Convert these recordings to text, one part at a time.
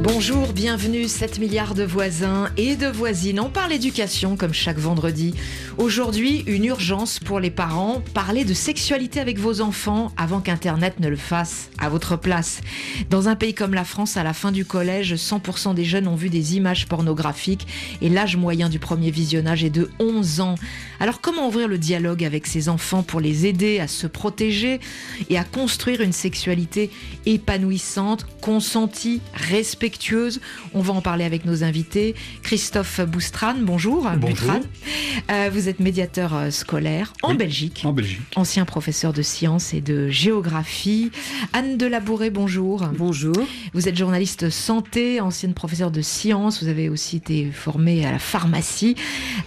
Bonjour, bienvenue 7 milliards de voisins et de voisines. On parle éducation comme chaque vendredi. Aujourd'hui, une urgence pour les parents, parler de sexualité avec vos enfants avant qu'Internet ne le fasse à votre place. Dans un pays comme la France, à la fin du collège, 100% des jeunes ont vu des images pornographiques et l'âge moyen du premier visionnage est de 11 ans. Alors comment ouvrir le dialogue avec ces enfants pour les aider à se protéger et à construire une sexualité épanouissante, consentie, respectueuse on va en parler avec nos invités. Christophe Boustran, bonjour. Bonjour. Euh, vous êtes médiateur euh, scolaire en Belgique. En Belgique. Ancien professeur de sciences et de géographie. Anne Delabouré, bonjour. Bonjour. Vous êtes journaliste santé, ancienne professeure de sciences. Vous avez aussi été formée à la pharmacie.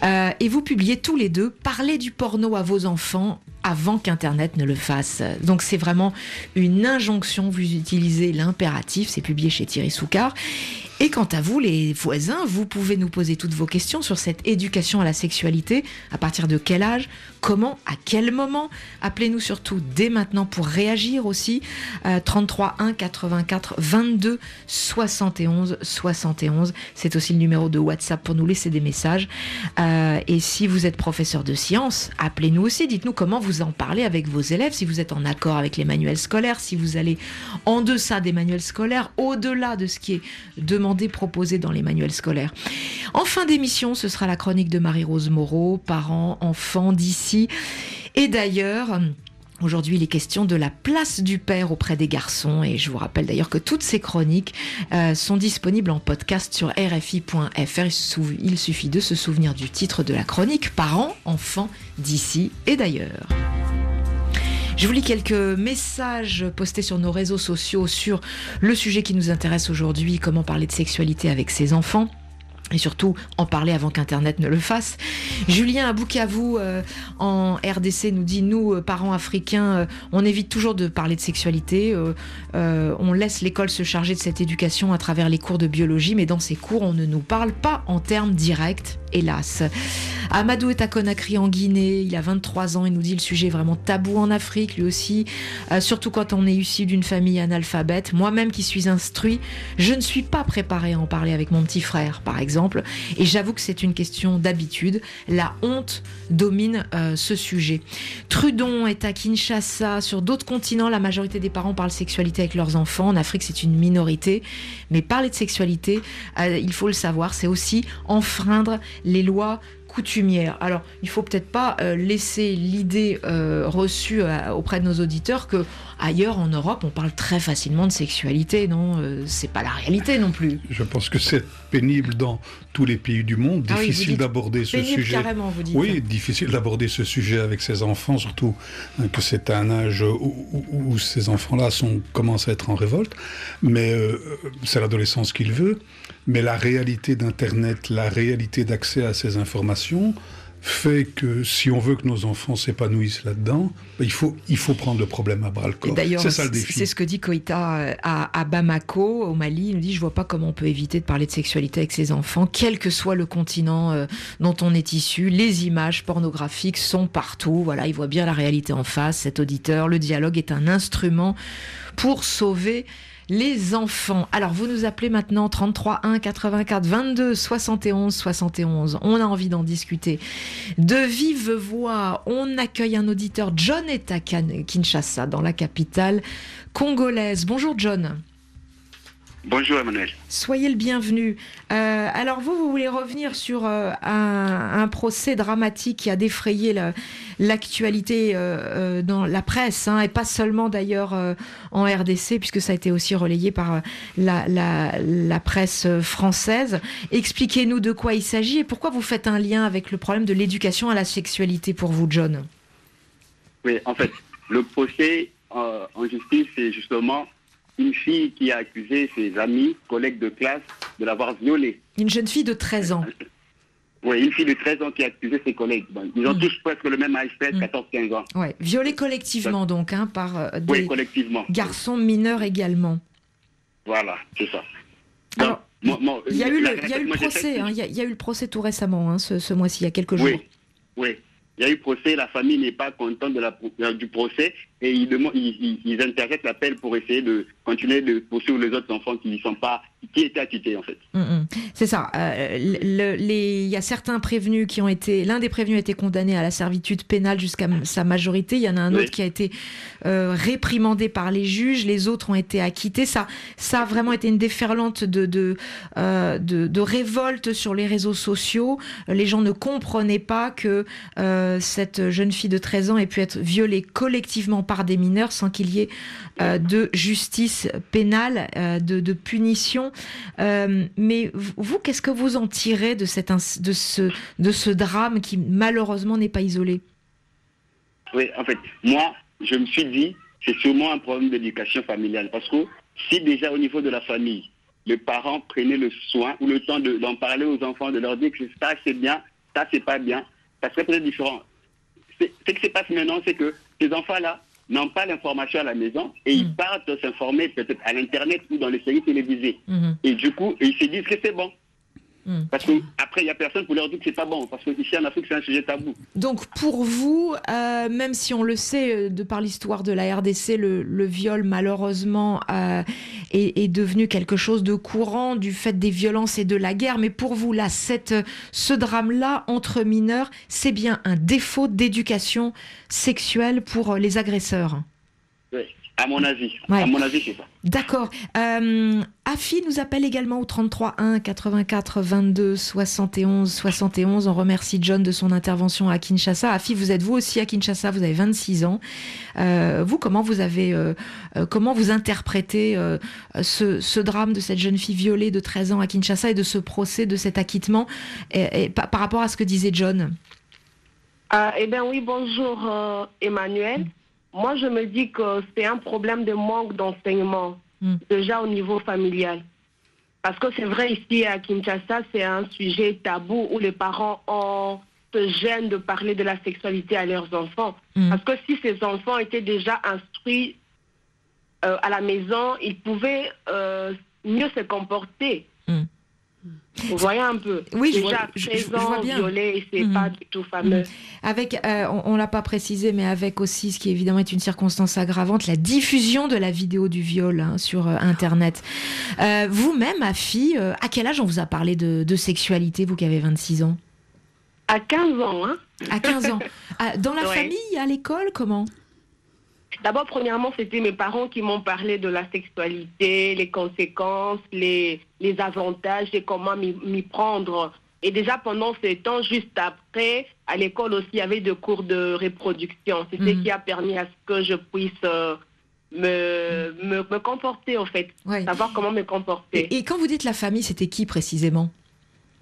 Euh, et vous publiez tous les deux Parler du porno à vos enfants avant qu'Internet ne le fasse. Donc c'est vraiment une injonction, vous utilisez l'impératif, c'est publié chez Thierry Soucard. soir. Et quant à vous, les voisins, vous pouvez nous poser toutes vos questions sur cette éducation à la sexualité. À partir de quel âge Comment À quel moment? Appelez-nous surtout dès maintenant pour réagir aussi. 33 1 84 22 71 71. C'est aussi le numéro de WhatsApp pour nous laisser des messages. Euh, et si vous êtes professeur de sciences, appelez-nous aussi. Dites-nous comment vous en parlez avec vos élèves, si vous êtes en accord avec les manuels scolaires, si vous allez en deçà des manuels scolaires, au-delà de ce qui est demandé proposés dans les manuels scolaires. En fin d'émission, ce sera la chronique de Marie-Rose Moreau, parents, enfants d'ici. Et d'ailleurs, Aujourd'hui, il est question de la place du père auprès des garçons et je vous rappelle d'ailleurs que toutes ces chroniques euh, sont disponibles en podcast sur rfi.fr. Il suffit de se souvenir du titre de la chronique Parents, enfants d'ici et d'ailleurs. Je vous lis quelques messages postés sur nos réseaux sociaux sur le sujet qui nous intéresse aujourd'hui, comment parler de sexualité avec ses enfants et surtout en parler avant qu'Internet ne le fasse. Julien vous euh, en RDC nous dit nous euh, parents africains euh, on évite toujours de parler de sexualité on laisse l'école se charger de cette éducation à travers les cours de biologie mais dans ces cours on ne nous parle pas en termes directs hélas. Amadou est à Conakry en Guinée, il a 23 ans, il nous dit le sujet est vraiment tabou en Afrique lui aussi, surtout quand on est issu d'une famille analphabète. Moi-même qui suis instruit, je ne suis pas préparé à en parler avec mon petit frère par exemple et j'avoue que c'est une question d'habitude. La honte domine euh, ce sujet. Trudon est à Kinshasa. Sur d'autres continents, la majorité des parents parlent sexualité avec leurs enfants. En Afrique, c'est une minorité. Mais parler de sexualité, euh, il faut le savoir, c'est aussi enfreindre les lois coutumière. Alors, il faut peut-être pas euh, laisser l'idée euh, reçue euh, auprès de nos auditeurs que ailleurs en Europe, on parle très facilement de sexualité. Non, c'est pas la réalité non plus. Je pense que c'est pénible dans tous les pays du monde, ah difficile d'aborder ce sujet. Carrément, vous dites. Oui, difficile d'aborder ce sujet avec ses enfants, surtout hein, que c'est un âge où, ces enfants-là sont commencent à être en révolte. Mais c'est l'adolescence qu'il veut. Mais la réalité d'Internet, la réalité d'accès à ces informations fait que si on veut que nos enfants s'épanouissent là-dedans, ben, il faut, il faut prendre le problème à bras le corps. C'est ça le défi. C'est ce que dit Koïta euh, à, Bamako, au Mali. Il nous dit, je vois pas comment on peut éviter de parler de sexualité avec ses enfants, quel que soit le continent euh, dont on est issu. Les images pornographiques sont partout. Voilà, il voit bien la réalité en face, cet auditeur. Le dialogue est un instrument pour sauver les enfants. Alors, vous nous appelez maintenant 33 1 84 22 71 71. On a envie d'en discuter. De vive voix, on accueille un auditeur. John est à Kinshasa, dans la capitale congolaise. Bonjour John. Bonjour Emmanuel. Soyez le bienvenu. Euh, alors vous, vous voulez revenir sur euh, un, procès dramatique qui a défrayé l'actualité euh, dans la presse, hein, et pas seulement d'ailleurs en RDC, puisque ça a été aussi relayé par la, la presse française. Expliquez-nous de quoi il s'agit et pourquoi vous faites un lien avec le problème de l'éducation à la sexualité pour vous, John? Oui, en fait, le procès en justice, c'est justement une fille qui a accusé ses amis, collègues de classe, de l'avoir violée. Une jeune fille de 13 ans. Oui, une fille de 13 ans qui a accusé ses collègues. ils ont mm. tous presque le même âge, 14-15 mm. ans. Oui, violée collectivement donc, hein, par euh, des garçons mineurs également. Voilà, c'est ça. Alors, il y a eu le, procès, il, y a, eu le procès tout récemment, hein, ce, mois-ci, il y a quelques jours. Oui, oui. Il y a eu procès, la famille n'est pas contente de la, du procès et ils, ils, interjettent l'appel pour essayer de continuer de poursuivre les autres enfants qui ne sont pas, qui étaient acquittés en fait. Mm, mm. C'est ça. Euh, il y a certains prévenus qui ont été, l'un des prévenus a été condamné à la servitude pénale jusqu'à sa majorité. Il y en a un autre qui a été euh, réprimandé par les juges. Les autres ont été acquittés. Ça, ça a vraiment été une déferlante de de, euh, de, de révolte sur les réseaux sociaux. Les gens ne comprenaient pas que cette jeune fille de 13 ans ait pu être violée collectivement par des mineurs sans qu'il y ait euh, de justice pénale, euh, de, punition. Euh, mais vous, qu'est-ce que vous en tirez de, cette, de, ce, de ce drame qui malheureusement n'est pas isolé? Oui, en fait, moi, je me suis dit, c'est sûrement un problème d'éducation familiale. Parce que si déjà au niveau de la famille, les parents prenaient le soin ou le temps d'en parler aux enfants, de leur dire que ça c'est bien, ça c'est pas bien, ça serait peut-être différent. Ce qui se passe maintenant, c'est que ces enfants-là, n'ont pas l'information à la maison et ils mm. partent s'informer peut-être à l'Internet ou dans les séries télévisées. Mm-hmm. Et du coup, ils se disent que c'est bon. Mm. Parce qu'après, il n'y a personne pour leur dire que c'est pas bon. Parce qu'ici en Afrique, c'est un sujet tabou. Donc, pour vous, euh, même si on le sait euh, de par l'histoire de la RDC, le, viol, malheureusement, euh, est, devenu quelque chose de courant du fait des violences et de la guerre. Mais pour vous, là, cette, ce drame-là entre mineurs, c'est bien un défaut d'éducation sexuelle pour les agresseurs. À mon avis. À mon avis, c'est ça. D'accord. Euh, Afi nous appelle également au 33 1 84 22 71 71. On remercie John de son intervention à Kinshasa. Afi, vous êtes vous aussi à Kinshasa. Vous avez 26 ans. Euh, vous, comment vous avez, euh, comment vous interprétez ce, drame de cette jeune fille violée de 13 ans à Kinshasa et de ce procès, de cet acquittement, et, par, rapport à ce que disait John Eh bien oui, bonjour Emmanuel. Moi, je me dis que c'est un problème de manque d'enseignement, hmm. déjà au niveau familial. Parce que c'est vrai, ici à Kinshasa, c'est un sujet tabou où les parents ont, se gênent de parler de la sexualité à leurs enfants. Hmm. Parce que si ces enfants étaient déjà instruits euh, à la maison, ils pouvaient euh, mieux se comporter. Hmm. Vous voyez un peu. Oui, Déjà, je, je, vois bien. violé, c'est mhm. pas du tout fameux. Mhm. Avec, euh, on, ne l'a pas précisé, mais avec aussi, ce qui évidemment est une circonstance aggravante, la diffusion de la vidéo du viol hein, sur euh, Internet. Euh, vous-même, ma fille, à quel âge on vous a parlé de, sexualité, vous qui avez 26 ans? À 15 ans, hein À 15 ans. Ah, dans la famille, à l'école, comment? D'abord, premièrement, c'était mes parents qui m'ont parlé de la sexualité, les conséquences, les, les avantages et comment m'y prendre. Et déjà pendant ces temps, juste après, à l'école aussi, il y avait des cours de reproduction. C'est ce mhm. qui a permis à ce que je puisse euh, me, me, comporter, en fait. Savoir comment me comporter. Et, et, quand vous dites la famille, c'était qui précisément?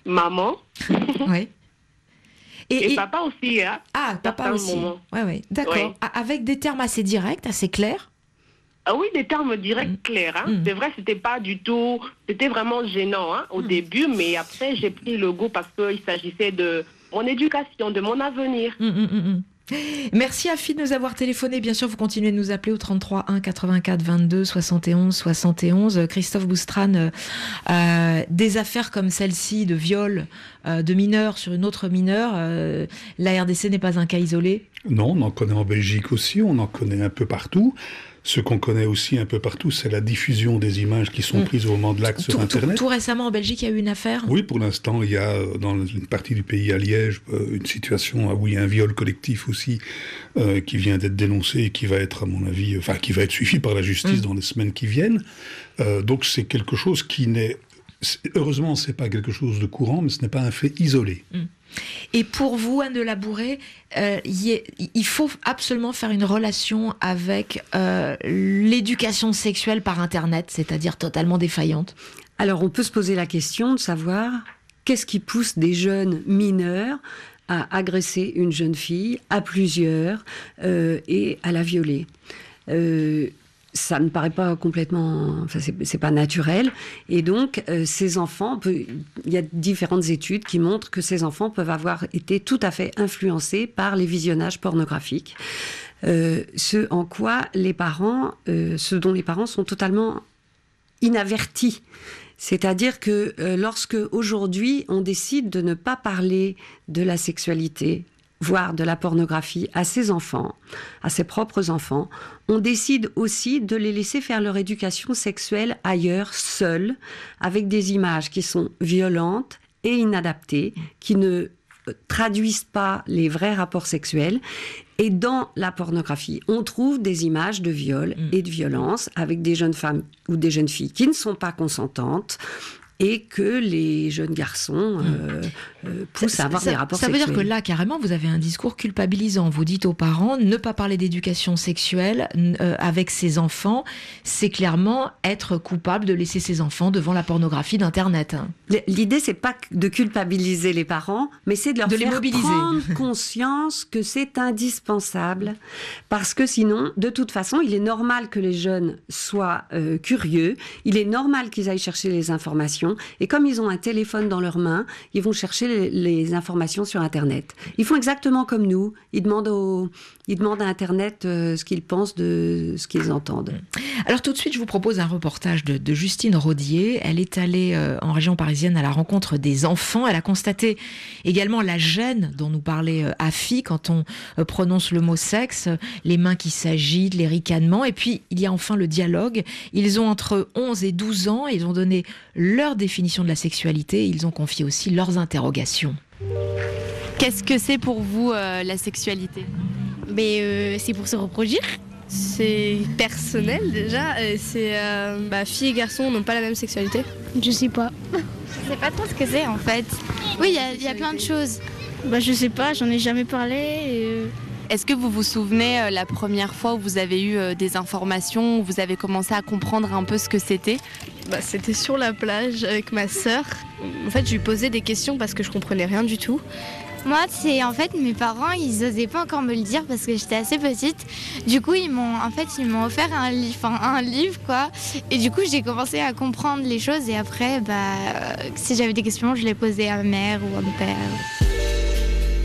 Maman. oui. Et, papa aussi, hein Ah, papa aussi. Oui, oui. D'accord. Avec des termes assez directs, assez clairs ah oui, des termes directs, mm. clairs. Hein. Mm. C'est vrai, c'était pas du tout, c'était vraiment gênant hein, au mm. début, mais après j'ai pris le goût parce qu'il s'agissait de mon éducation, de mon avenir. Merci Afi de nous avoir téléphoné. Bien sûr, vous continuez de nous appeler au 33 1 84 22 71 71. Christophe Boustran, euh, euh, des affaires comme celle-ci de viol euh, de mineurs sur une autre mineure, la RDC n'est pas un cas isolé? Non, on en connaît en Belgique aussi, on en connaît un peu partout. Ce qu'on connaît aussi un peu partout, c'est la diffusion des images qui sont mm. prises au moment de l'acte sur Internet. Tout, récemment, en Belgique, il y a eu une affaire Oui, pour l'instant, il y a euh, dans une partie du pays, à Liège, euh, une situation où il y a un viol collectif aussi euh, qui vient d'être dénoncé et qui va être, à mon avis, enfin, qui va être suivi par la justice mm. dans les semaines qui viennent. donc, c'est quelque chose qui n'est Heureusement, ce n'est pas quelque chose de courant, mais ce n'est pas un fait isolé. Mm. Et pour vous, Anne de Labouret, euh, il faut absolument faire une relation avec euh, l'éducation sexuelle par Internet, c'est-à-dire totalement défaillante. Alors, on peut se poser la question de savoir qu'est-ce qui pousse des jeunes mineurs à agresser une jeune fille à plusieurs euh, et à la violer ça ne paraît pas complètement, enfin c'est pas naturel. Et donc euh, ces enfants, il y a différentes études qui montrent que ces enfants peuvent avoir été tout à fait influencés par les visionnages pornographiques. Euh, ce en quoi les parents, euh, ce dont les parents sont totalement inavertis. C'est-à-dire que lorsque aujourd'hui on décide de ne pas parler de la sexualité, voire de la pornographie à ses enfants, à ses propres enfants, on décide aussi de les laisser faire leur éducation sexuelle ailleurs, seuls, avec des images qui sont violentes et inadaptées, qui ne traduisent pas les vrais rapports sexuels. Et dans la pornographie, on trouve des images de viol mm. et de violence avec des jeunes femmes ou des jeunes filles qui ne sont pas consentantes et que les jeunes garçons mm. euh, euh, poussent à avoir des rapports sexuels. Ça veut dire que là, carrément, vous avez un discours culpabilisant. Vous dites aux parents, ne pas parler d'éducation sexuelle euh, avec ses enfants, c'est clairement être coupable de laisser ses enfants devant la pornographie d'Internet. L'idée, c'est pas de culpabiliser les parents, mais c'est de leur faire mobiliser. prendre conscience que c'est indispensable, parce que sinon, de toute façon, il est normal que les jeunes soient curieux, il est normal qu'ils aillent chercher les informations, et comme ils ont un téléphone dans leurs mains, ils vont chercher les, informations sur Internet. Ils font exactement comme nous. Ils demandent, au, ils demandent à Internet euh, ce qu'ils pensent de ce qu'ils entendent. Alors tout de suite, je vous propose un reportage de, Justine Rodier. Elle est allée euh, en région parisienne à la rencontre des enfants. Elle a constaté également la gêne dont nous parlait euh, Afi quand on prononce le mot sexe, les mains qui s'agitent, les ricanements. Et puis, il y a enfin le dialogue. Ils ont entre 11 et 12 ans. Ils ont donné leur définition de la sexualité. Ils ont confié aussi leurs interrogations. Qu'est-ce que c'est pour vous euh, la sexualité? Mais euh, c'est pour se reproduire. C'est personnel déjà. C'est euh, bah, filles et garçons n'ont pas la même sexualité. Je sais pas. Je sais pas trop ce que c'est en fait. Oui, il y, a plein de choses. Bah je sais pas, j'en ai jamais parlé. Est-ce que vous vous souvenez la première fois où vous avez eu des informations, où vous avez commencé à comprendre un peu ce que c'était? Bah, C'était sur la plage avec ma sœur. En fait, je lui posais des questions parce que je comprenais rien du tout. Moi, c'est en fait mes parents, ils osaient pas encore me le dire parce que j'étais assez petite. Du coup, ils m'ont en fait, ils m'ont offert un livre, un livre quoi. Et du coup, j'ai commencé à comprendre les choses et après bah si j'avais des questions, je les posais à ma mère ou à mon père.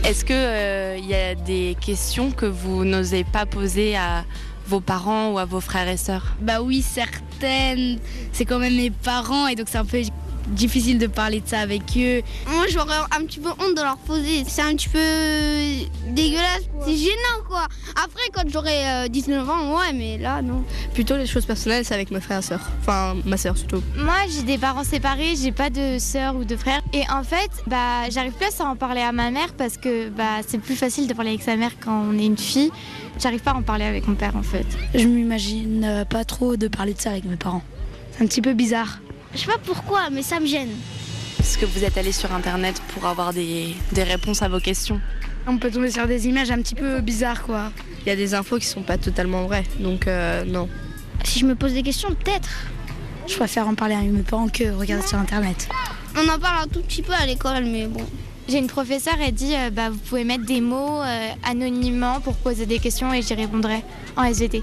Est-ce que euh, il y a des questions que vous n'osez pas poser à vos parents ou à vos frères et sœurs? Bah oui, certaines. C'est quand même mes parents et donc c'est un peu difficile de parler de ça avec eux. Moi, j'aurais un petit peu honte de leur poser. C'est un petit peu dégueulasse. C'est gênant, quoi. Après, quand j'aurai 19 euh, ans, ouais, mais là, non. Plutôt les choses personnelles, c'est avec mes frères et sœurs. Enfin, ma sœur surtout. Moi, j'ai des parents séparés, j'ai pas de sœur ou de frère. Et en fait, bah, j'arrive plus à en parler à ma mère parce que bah, c'est plus facile de parler avec sa mère quand on est une fille. J'arrive pas à en parler avec mon père, en fait. Je m'imagine pas trop de parler de ça avec mes parents. C'est un petit peu bizarre. Je sais pas pourquoi, mais ça me gêne. Est-ce que vous êtes allé sur Internet pour avoir des, réponses à vos questions On peut tomber sur des images un petit peu bizarres, quoi. Il y a des infos qui sont pas totalement vraies, donc euh, non. Si je me pose des questions, peut-être. Je préfère en parler à mes parents que regarder sur Internet. On en parle un tout petit peu à l'école, mais bon. J'ai une professeure, elle dit euh, bah, vous pouvez mettre des mots euh, anonymement pour poser des questions et j'y répondrai en SVT.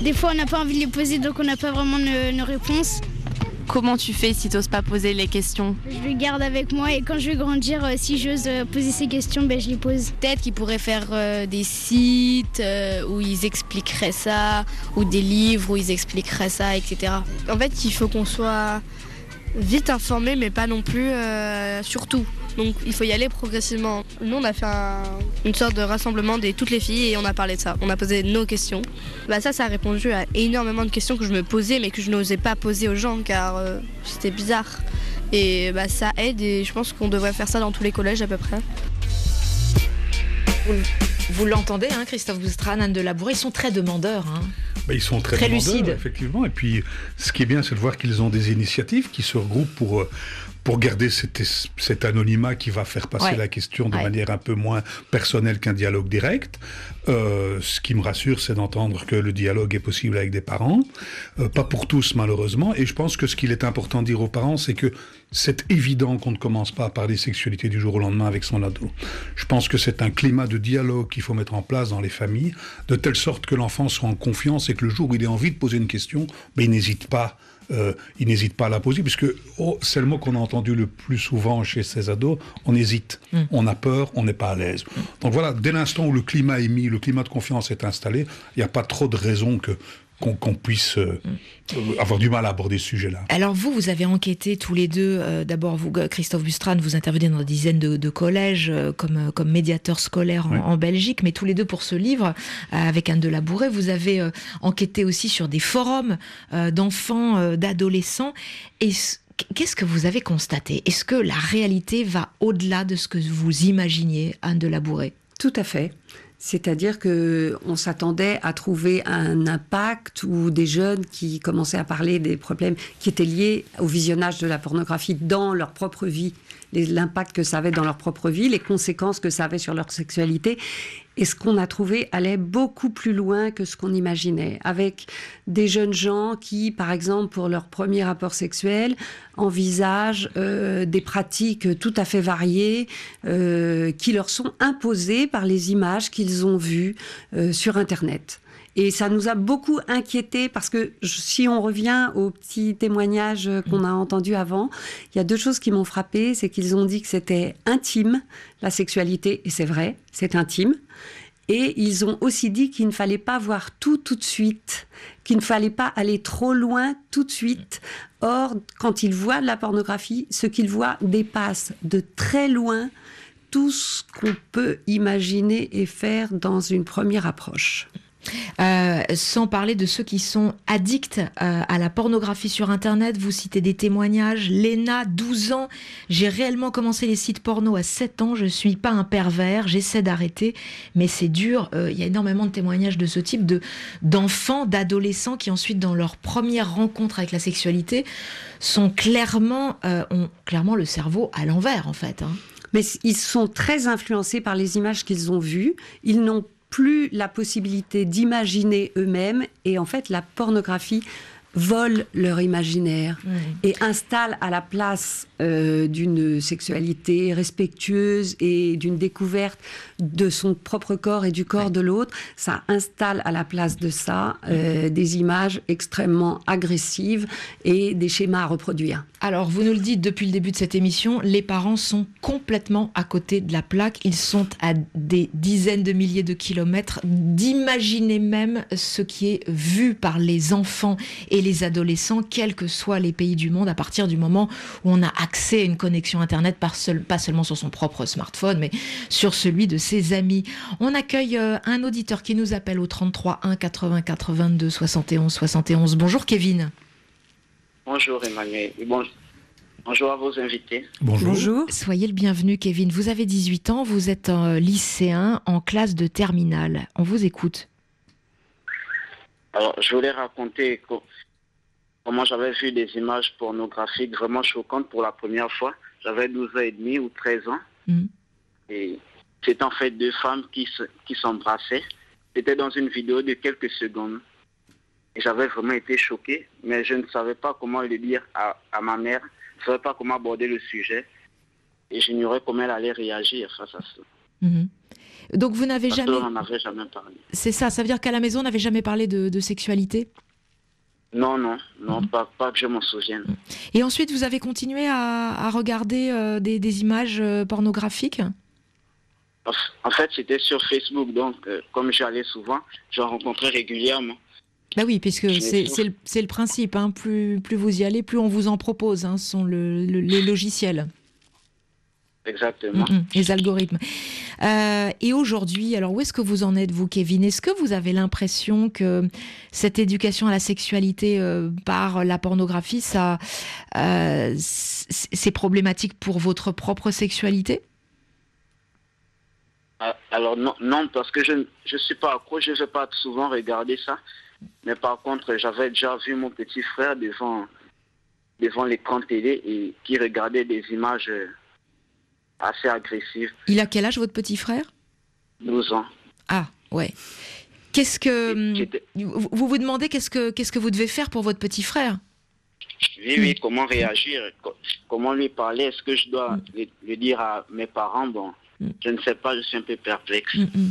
Des fois, on n'a pas envie de les poser, donc on n'a pas vraiment nos réponses. Comment tu fais si tu n'oses pas poser les questions Je les garde avec moi et quand je vais grandir, euh, si j'ose euh, poser ces questions, ben, je les pose. Peut-être qu'ils pourraient faire euh, des sites où ils expliqueraient ça, ou des livres où ils expliqueraient ça, etc. En fait, il faut qu'on soit vite informé, mais pas non plus sur tout. Donc il faut y aller progressivement. Nous, on a fait une sorte de rassemblement de toutes les filles et on a parlé de ça. On a posé nos questions. Bah, ça, ça a répondu à énormément de questions que je me posais mais que je n'osais pas poser aux gens car euh, c'était bizarre. Et bah, ça aide et je pense qu'on devrait faire ça dans tous les collèges à peu près. Vous, l'entendez, hein, Christophe Boustran, Anne de Labouré, ils sont très demandeurs. Hein. Bah, ils sont très, lucides. Effectivement. Et puis, ce qui est bien, c'est de voir qu'ils ont des initiatives qui se regroupent pour, euh, pour garder cet, cet, anonymat qui va faire passer la question de manière un peu moins personnelle qu'un dialogue direct. Euh, ce qui me rassure, c'est d'entendre que le dialogue est possible avec des parents. Euh, pas pour tous, malheureusement. Et je pense que ce qu'il est important de dire aux parents, c'est que c'est évident qu'on ne commence pas à parler sexualité du jour au lendemain avec son ado. Je pense que c'est un climat de dialogue qu'il faut mettre en place dans les familles, de telle sorte que l'enfant soit en confiance et que le jour où il a envie de poser une question, ben, il n'hésite pas euh, il n'hésite pas à la poser, puisque oh, c'est le mot qu'on a entendu le plus souvent chez ces ados, on hésite, mm. on a peur, on n'est pas à l'aise. Donc voilà, dès l'instant où le climat est mis, le climat de confiance est installé, il n'y a pas trop de raisons que qu'on puisse euh, avoir du mal à aborder ce sujet-là. Alors vous, vous avez enquêté tous les deux. Euh, d'abord, vous, Christophe Bustran, vous intervenez dans des dizaines de, collèges euh, comme, comme médiateur scolaire en, Belgique, mais tous les deux pour ce livre, avec Anne de Labouré, vous avez enquêté aussi sur des forums d'enfants, d'adolescents. Et Qu'est-ce que vous avez constaté? Est-ce que la réalité va au-delà de ce que vous imaginiez, Anne de Labouré Tout à fait. C'est-à-dire que on s'attendait à trouver un impact ou des jeunes qui commençaient à parler des problèmes qui étaient liés au visionnage de la pornographie dans leur propre vie l'impact que ça avait dans leur propre vie, les conséquences que ça avait sur leur sexualité. Et ce qu'on a trouvé allait beaucoup plus loin que ce qu'on imaginait, avec des jeunes gens qui, par exemple, pour leur premier rapport sexuel, envisagent euh, des pratiques tout à fait variées euh, qui leur sont imposées par les images qu'ils ont vues euh, sur Internet. Et ça nous a beaucoup inquiétés parce que si on revient au petit témoignage qu'on a entendu avant, il y a deux choses qui m'ont frappé. C'est qu'ils ont dit que c'était intime, la sexualité, et c'est vrai, c'est intime. Et ils ont aussi dit qu'il ne fallait pas voir tout tout de suite, qu'il ne fallait pas aller trop loin tout de suite. Or, quand ils voient de la pornographie, ce qu'ils voient dépasse de très loin tout ce qu'on peut imaginer et faire dans une première approche. Euh, sans parler de ceux qui sont addicts euh, à la pornographie sur Internet. Vous citez des témoignages. Léna, 12 ans. J'ai réellement commencé les sites porno à 7 ans. Je suis pas un pervers. J'essaie d'arrêter. Mais c'est dur. Euh, il y a énormément de témoignages de ce type de, d'enfants, d'adolescents qui ensuite, dans leur première rencontre avec la sexualité, sont clairement, ont clairement le cerveau à l'envers, en fait. Hein. Mais ils sont très influencés par les images qu'ils ont vues. Ils n'ont plus la possibilité d'imaginer eux-mêmes et en fait la pornographie vole leur imaginaire et installe à la place euh, d'une sexualité respectueuse et d'une découverte de son propre corps et du corps de l'autre, ça installe à la place de ça euh, des images extrêmement agressives et des schémas à reproduire. Alors, vous nous le dites depuis le début de cette émission, les parents sont complètement à côté de la plaque. Ils sont à des dizaines de milliers de kilomètres d'imaginer même ce qui est vu par les enfants et les adolescents, quels que soient les pays du monde, à partir du moment où on a accès à une connexion Internet, pas seulement sur son propre smartphone, mais sur celui de ses amis. On accueille euh, un auditeur qui nous appelle au 33 1 84 22 71 71. Bonjour Kevin. Bonjour Emmanuel. bonjour à vos invités. Bonjour. Soyez le bienvenu Kevin. Vous avez 18 ans, vous êtes un lycéen en classe de terminale. On vous écoute. Alors, je voulais raconter comment j'avais vu des images pornographiques vraiment choquantes pour la première fois. J'avais 12 ans et demi ou 13 ans. Mm. Et c'est en fait deux femmes qui s'embrassaient. C'était dans une vidéo de quelques secondes. Et j'avais vraiment été choqué, mais je ne savais pas comment le dire à, ma mère. Je ne savais pas comment aborder le sujet. Et j'ignorais comment elle allait réagir face à ça. Mhm. Donc vous n'avez jamais... On avait jamais parlé. C'est ça, ça veut dire qu'à la maison, on n'avait jamais parlé de, sexualité? Non, non, non, mhm. pas, pas, que je m'en souvienne. Et ensuite, vous avez continué à, regarder euh, des, images euh, pornographiques? En fait, c'était sur Facebook, donc euh, comme j'allais souvent, j'en rencontrais régulièrement. Bah oui, puisque c'est le, le, principe. Hein. Plus, plus vous y allez, plus on vous en propose. Hein. Ce sont le, les logiciels. Exactement. Mm, mm, les algorithmes. Euh, et aujourd'hui, alors où est-ce que vous en êtes, vous, Kevin? Est-ce que vous avez l'impression que cette éducation à la sexualité euh, par la pornographie, ça, euh, c'est problématique pour votre propre sexualité? Ah, Alors non, non, parce que je ne suis pas accro, je ne vais pas souvent regarder ça. Mais par contre, j'avais déjà vu mon petit frère devant, devant l'écran télé et qui regardait des images assez agressives. Il a quel âge votre petit frère? 12 ans. Ah, ouais. Qu'est-ce que vous vous demandez qu'est-ce que qu'est-ce que vous devez faire pour votre petit frère? Oui, oui, comment réagir, comment lui parler, est-ce que je dois mm. le, dire à mes parents Bon, mm. je ne sais pas, je suis un peu perplexe. Mm,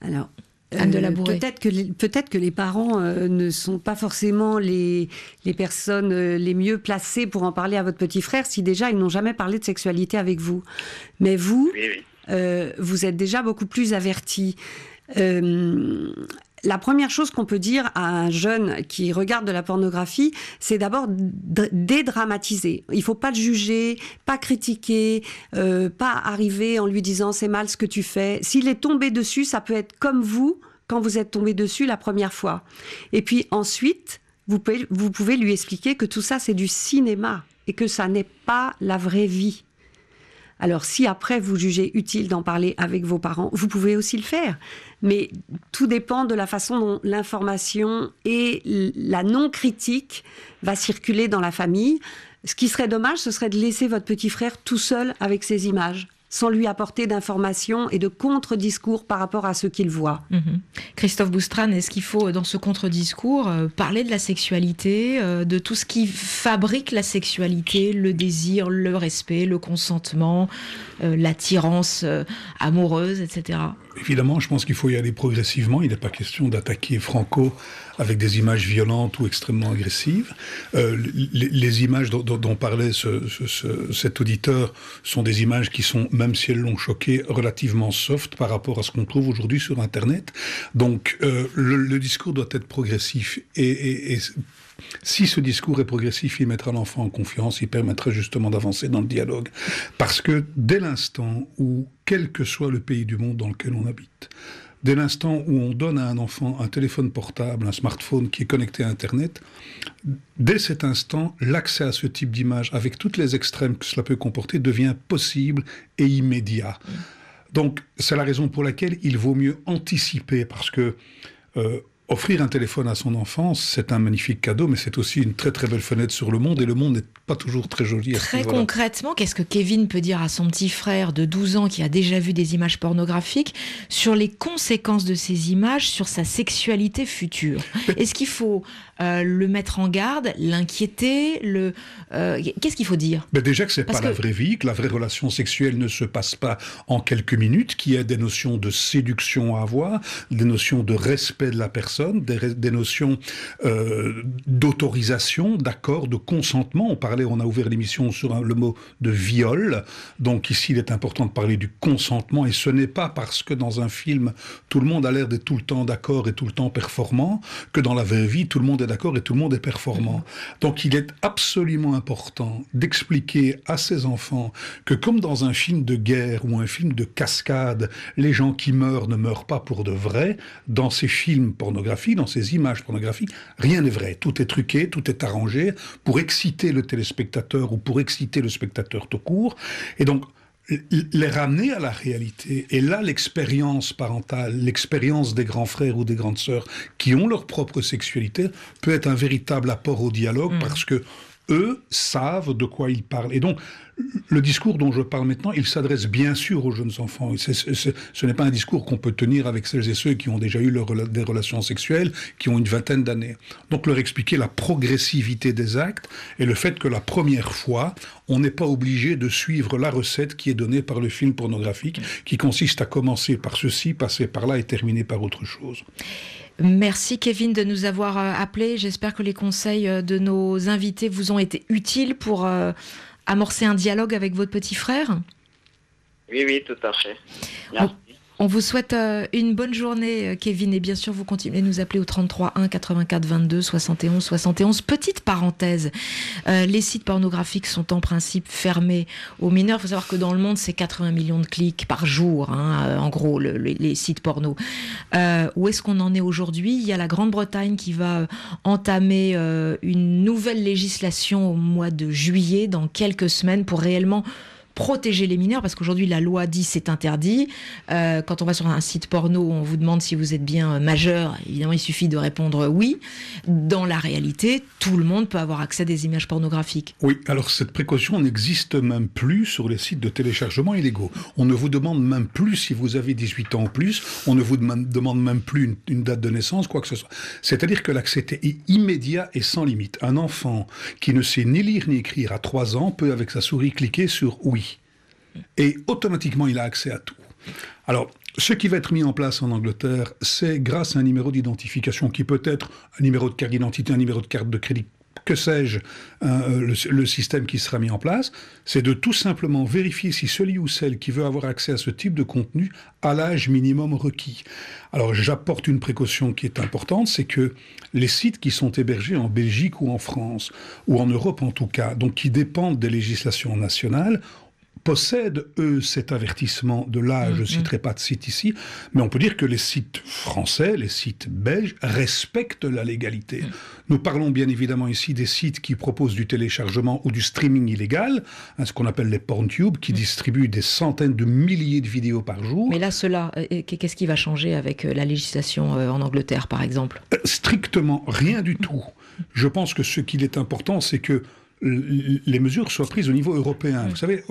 Alors, euh, peut-être que les, peut-être que les parents euh, ne sont pas forcément les les personnes euh, les mieux placées pour en parler à votre petit frère si déjà ils n'ont jamais parlé de sexualité avec vous. Mais vous, vous êtes déjà beaucoup plus averti. La première chose qu'on peut dire à un jeune qui regarde de la pornographie, c'est d'abord dédramatiser. Il faut pas le juger, pas critiquer, euh, pas arriver en lui disant c'est mal ce que tu fais. S'il est tombé dessus, ça peut être comme vous quand vous êtes tombé dessus la première fois. Et puis ensuite, vous pouvez, vous pouvez lui expliquer que tout ça c'est du cinéma et que ça n'est pas la vraie vie. Alors si après vous jugez utile d'en parler avec vos parents, vous pouvez aussi le faire. Mais tout dépend de la façon dont l'information et la non-critique va circuler dans la famille. Ce qui serait dommage, ce serait de laisser votre petit frère tout seul avec ces images sans lui apporter d'informations et de contre-discours par rapport à ce qu'il voit. Mhm. Christophe Boustran, est-ce qu'il faut, dans ce contre-discours, euh, parler de la sexualité, euh, de tout ce qui fabrique la sexualité, le désir, le respect, le consentement, euh, l'attirance amoureuse, etc. Évidemment, je pense qu'il faut y aller progressivement. Il n'est pas question d'attaquer Franco avec des images violentes ou extrêmement agressives. Euh, les, images dont, parlait cet auditeur sont des images qui sont, même si elles l'ont choqué, relativement soft par rapport à ce qu'on trouve aujourd'hui sur Internet. Donc, euh, le, discours doit être progressif et, et si ce discours est progressif, il mettra l'enfant en confiance, il permettra justement d'avancer dans le dialogue. Parce que dès l'instant où, quel que soit le pays du monde dans lequel on habite, Dès l'instant où on donne à un enfant un téléphone portable, un smartphone qui est connecté à Internet, dès cet instant, l'accès à ce type d'image, avec toutes les extrêmes que cela peut comporter, devient possible et immédiat. Donc, c'est la raison pour laquelle il vaut mieux anticiper, parce que euh, offrir un téléphone à son enfant, c'est un magnifique cadeau, mais c'est aussi une très très belle fenêtre sur le monde et le monde n'est pas toujours très joli. Très concrètement, qu'est-ce que Kevin peut dire à son petit frère de 12 ans qui a déjà vu des images pornographiques sur les conséquences de ces images sur sa sexualité future? Est-ce qu'il faut euh, le mettre en garde, l'inquiéter le euh, Qu'est-ce qu'il faut dire? Mais Déjà que c'est pas la vraie vie, que la vraie relation sexuelle ne se passe pas en quelques minutes, qu'il y a des notions de séduction à avoir, des notions de respect de la personne des, notions euh, d'autorisation, d'accord, de consentement. On parlait, on a ouvert l'émission sur le mot de viol. Donc ici, il est important de parler du consentement. Et ce n'est pas parce que dans un film, tout le monde a l'air d'être tout le temps d'accord et tout le temps performant, que dans la vraie vie, tout le monde est d'accord et tout le monde est performant. Donc il est absolument important d'expliquer à ces enfants que comme dans un film de guerre ou un film de cascade, les gens qui meurent ne meurent pas pour de vrai, dans ces films pornographiques, dans ces images pornographiques, rien n'est vrai. Tout est truqué, tout est arrangé pour exciter le téléspectateur ou pour exciter le spectateur tout court. Et donc, les ramener à la réalité. Et là, l'expérience parentale, l'expérience des grands frères ou des grandes sœurs qui ont leur propre sexualité peut être un véritable apport au dialogue mm. parce que eux savent de quoi ils parlent. Et donc, le discours dont je parle maintenant, il s'adresse bien sûr aux jeunes enfants. ce n'est pas un discours qu'on peut tenir avec celles et ceux qui ont déjà eu des relations sexuelles, qui ont une vingtaine d'années. Donc leur expliquer la progressivité des actes et le fait que la première fois, on n'est pas obligé de suivre la recette qui est donnée par le film pornographique, qui consiste à commencer par ceci, passer par là et terminer par autre chose. Merci Kevin de nous avoir euh, appelés. J'espère que les conseils euh, de nos invités vous ont été utiles pour euh, amorcer un dialogue avec votre petit frère Oui, oui, tout à fait. Merci. On vous souhaite euh, une bonne journée, euh, Kevin, et bien sûr, vous continuez de nous appeler au 33 1 84 22 71 71. Petite parenthèse, euh, les sites pornographiques sont en principe fermés aux mineurs. Il faut savoir que dans le monde, c'est 80 millions de clics par jour, hein, en gros, les sites porno. où est-ce qu'on en est aujourd'hui? Il y a la Grande-Bretagne qui va entamer une nouvelle législation au mois de juillet, dans quelques semaines, pour réellement protéger les mineurs, parce qu'aujourd'hui la loi dit c'est interdit. Euh, quand on va sur un site porno, on vous demande si vous êtes bien majeur. Évidemment, il suffit de répondre oui. Dans la réalité, tout le monde peut avoir accès à des images pornographiques. Oui, alors cette précaution n'existe même plus sur les sites de téléchargement illégaux. On ne vous demande même plus si vous avez 18 ans ou plus. On ne vous demande même plus une, une date de naissance, quoi que ce soit. C'est-à-dire que l'accès est immédiat et sans limite. Un enfant qui ne sait ni lire ni écrire à 3 ans peut, avec sa souris, cliquer sur oui et automatiquement il a accès à tout. Alors, ce qui va être mis en place en Angleterre, c'est grâce à un numéro d'identification qui peut être un numéro de carte d'identité, un numéro de carte de crédit que sais-je, le, le, système qui sera mis en place, c'est de tout simplement vérifier si celui ou celle qui veut avoir accès à ce type de contenu a l'âge minimum requis. Alors j'apporte une précaution qui est importante, c'est que les sites qui sont hébergés en Belgique ou en France, ou en Europe en tout cas, donc qui dépendent des législations nationales, possèdent, eux, cet avertissement de l'âge. Je ne mm, mm. citerai pas de site ici, mais on peut dire que les sites français, les sites belges, respectent la légalité. Mm. Nous parlons bien évidemment ici des sites qui proposent du téléchargement ou du streaming illégal, hein, ce qu'on appelle les PornTube, qui distribuent des centaines de milliers de vidéos par jour. Mais là, cela, euh, qu'est-ce qui va changer avec euh, la législation euh, en Angleterre, par exemple? Strictement rien du tout. Je pense que ce qu'il est important, c'est que les mesures soient prises au niveau européen. Vous savez,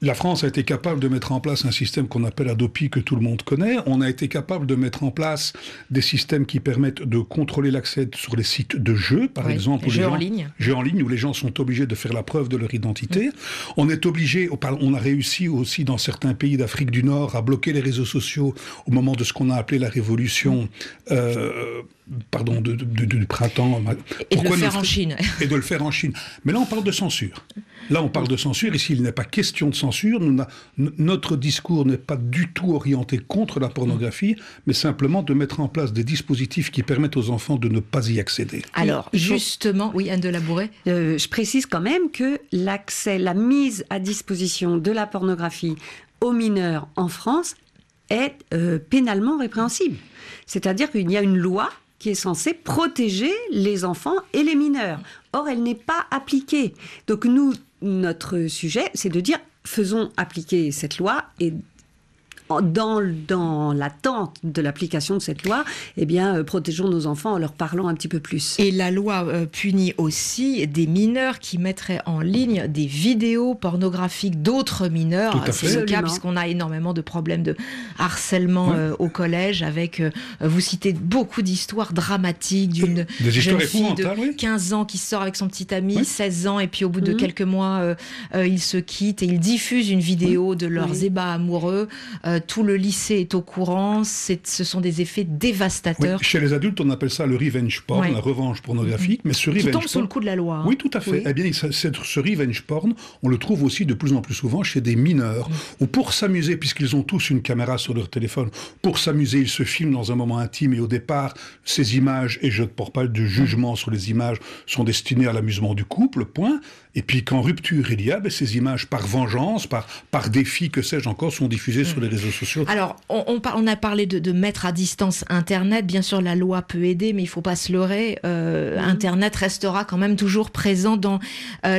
la France a été capable de mettre en place un système qu'on appelle Adopi, que tout le monde connaît. On a été capable de mettre en place des systèmes qui permettent de contrôler l'accès sur les sites de jeux, par exemple. Jeux en ligne. Jeux en ligne, où les gens sont obligés de faire la preuve de leur identité. On est obligé, on a réussi aussi dans certains pays d'Afrique du Nord à bloquer les réseaux sociaux au moment de ce qu'on a appelé la révolution. Euh, pardon, du printemps. Et de le faire en Chine. Et de le faire en Chine. Mais là, on parle de censure. Là, on parle de censure. Ici, il n'est pas question de censure. notre discours n'est pas du tout orienté contre la pornographie, mais simplement de mettre en place des dispositifs qui permettent aux enfants de ne pas y accéder. Alors, justement, oui, Anne de Labouret euh, Je précise quand même que l'accès, la mise à disposition de la pornographie aux mineurs en France est euh, pénalement répréhensible. C'est-à-dire qu'il y a une loi qui est censée protéger les enfants et les mineurs. Or, elle n'est pas appliquée. Donc nous, notre sujet, c'est de dire faisons appliquer cette loi et dans, dans l'attente de l'application de cette loi, eh bien, euh, protégeons nos enfants en leur parlant un petit peu plus. Et la loi euh, punit aussi des mineurs qui mettraient en ligne des vidéos pornographiques d'autres mineurs. C'est le cas puisqu'on a énormément de problèmes de harcèlement euh, au collège avec, vous citez beaucoup d'histoires dramatiques d'une jeune fille de 15 ans qui sort avec son petit ami, 16 ans, et puis au bout de mhm. quelques mois, ils se quittent et ils diffusent une vidéo de leurs ébats amoureux tout le lycée est au courant. Ce sont des effets dévastateurs. chez les adultes, on appelle ça le revenge porn, la revanche pornographique. Mais ce revenge tombe sous le coup de la loi. Hein. Oui, tout à fait. Eh bien, ce revenge porn, on le trouve aussi de plus en plus souvent chez des mineurs, Ou pour s'amuser, puisqu'ils ont tous une caméra sur leur téléphone, pour s'amuser, ils se filment dans un moment intime et au départ, ces images, et je ne porte pas de jugement sur les images, sont destinées à l'amusement du couple, point. Et puis qu'en rupture il y a, ben, ces images par vengeance, par, par défi, que sais-je encore, sont diffusées sur les réseaux sociaux. Alors, on, on, a parlé de, mettre à distance Internet. Bien sûr, la loi peut aider, mais il faut pas se leurrer. Euh, mhm. Internet restera quand même toujours présent dans euh,